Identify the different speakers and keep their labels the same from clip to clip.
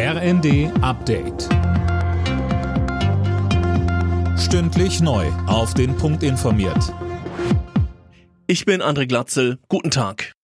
Speaker 1: RND Update. Stündlich neu. Auf den Punkt informiert.
Speaker 2: Ich bin André Glatzel. Guten Tag.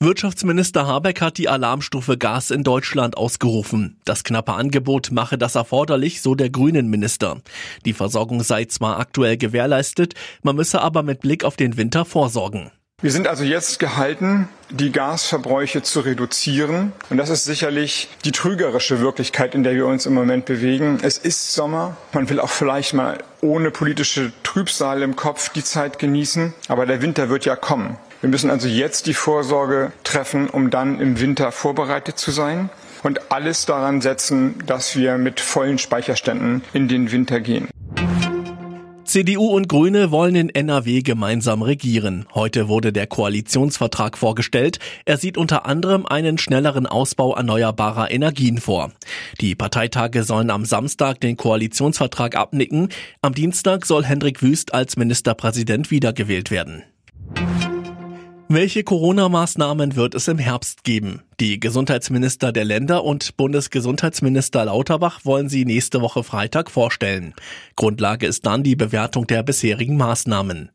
Speaker 2: Wirtschaftsminister Habeck hat die Alarmstufe Gas in Deutschland ausgerufen. Das knappe Angebot mache das erforderlich, so der Grünen Minister. Die Versorgung sei zwar aktuell gewährleistet, man müsse aber mit Blick auf den Winter vorsorgen.
Speaker 3: Wir sind also jetzt gehalten, die Gasverbräuche zu reduzieren. Und das ist sicherlich die trügerische Wirklichkeit, in der wir uns im Moment bewegen. Es ist Sommer. Man will auch vielleicht mal ohne politische Trübsal im Kopf die Zeit genießen. Aber der Winter wird ja kommen. Wir müssen also jetzt die Vorsorge treffen, um dann im Winter vorbereitet zu sein und alles daran setzen, dass wir mit vollen Speicherständen in den Winter gehen.
Speaker 2: CDU und Grüne wollen in NRW gemeinsam regieren. Heute wurde der Koalitionsvertrag vorgestellt. Er sieht unter anderem einen schnelleren Ausbau erneuerbarer Energien vor. Die Parteitage sollen am Samstag den Koalitionsvertrag abnicken. Am Dienstag soll Hendrik Wüst als Ministerpräsident wiedergewählt werden. Welche Corona-Maßnahmen wird es im Herbst geben? Die Gesundheitsminister der Länder und Bundesgesundheitsminister Lauterbach wollen sie nächste Woche Freitag vorstellen. Grundlage ist dann die Bewertung der bisherigen Maßnahmen.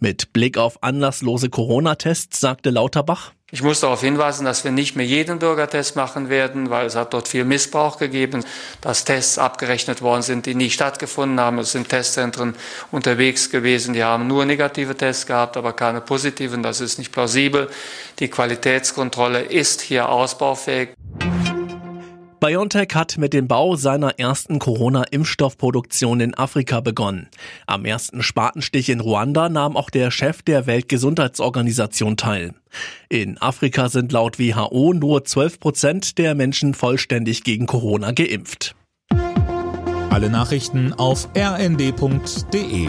Speaker 2: Mit Blick auf anlasslose Corona-Tests sagte Lauterbach,
Speaker 4: ich muss darauf hinweisen, dass wir nicht mehr jeden Bürgertest machen werden, weil es hat dort viel Missbrauch gegeben, dass Tests abgerechnet worden sind, die nie stattgefunden haben. Es sind Testzentren unterwegs gewesen, die haben nur negative Tests gehabt, aber keine positiven. Das ist nicht plausibel. Die Qualitätskontrolle ist hier ausbaufähig.
Speaker 2: BioNTech hat mit dem Bau seiner ersten Corona-Impfstoffproduktion in Afrika begonnen. Am ersten Spatenstich in Ruanda nahm auch der Chef der Weltgesundheitsorganisation teil. In Afrika sind laut WHO nur 12 Prozent der Menschen vollständig gegen Corona geimpft.
Speaker 1: Alle Nachrichten auf rnd.de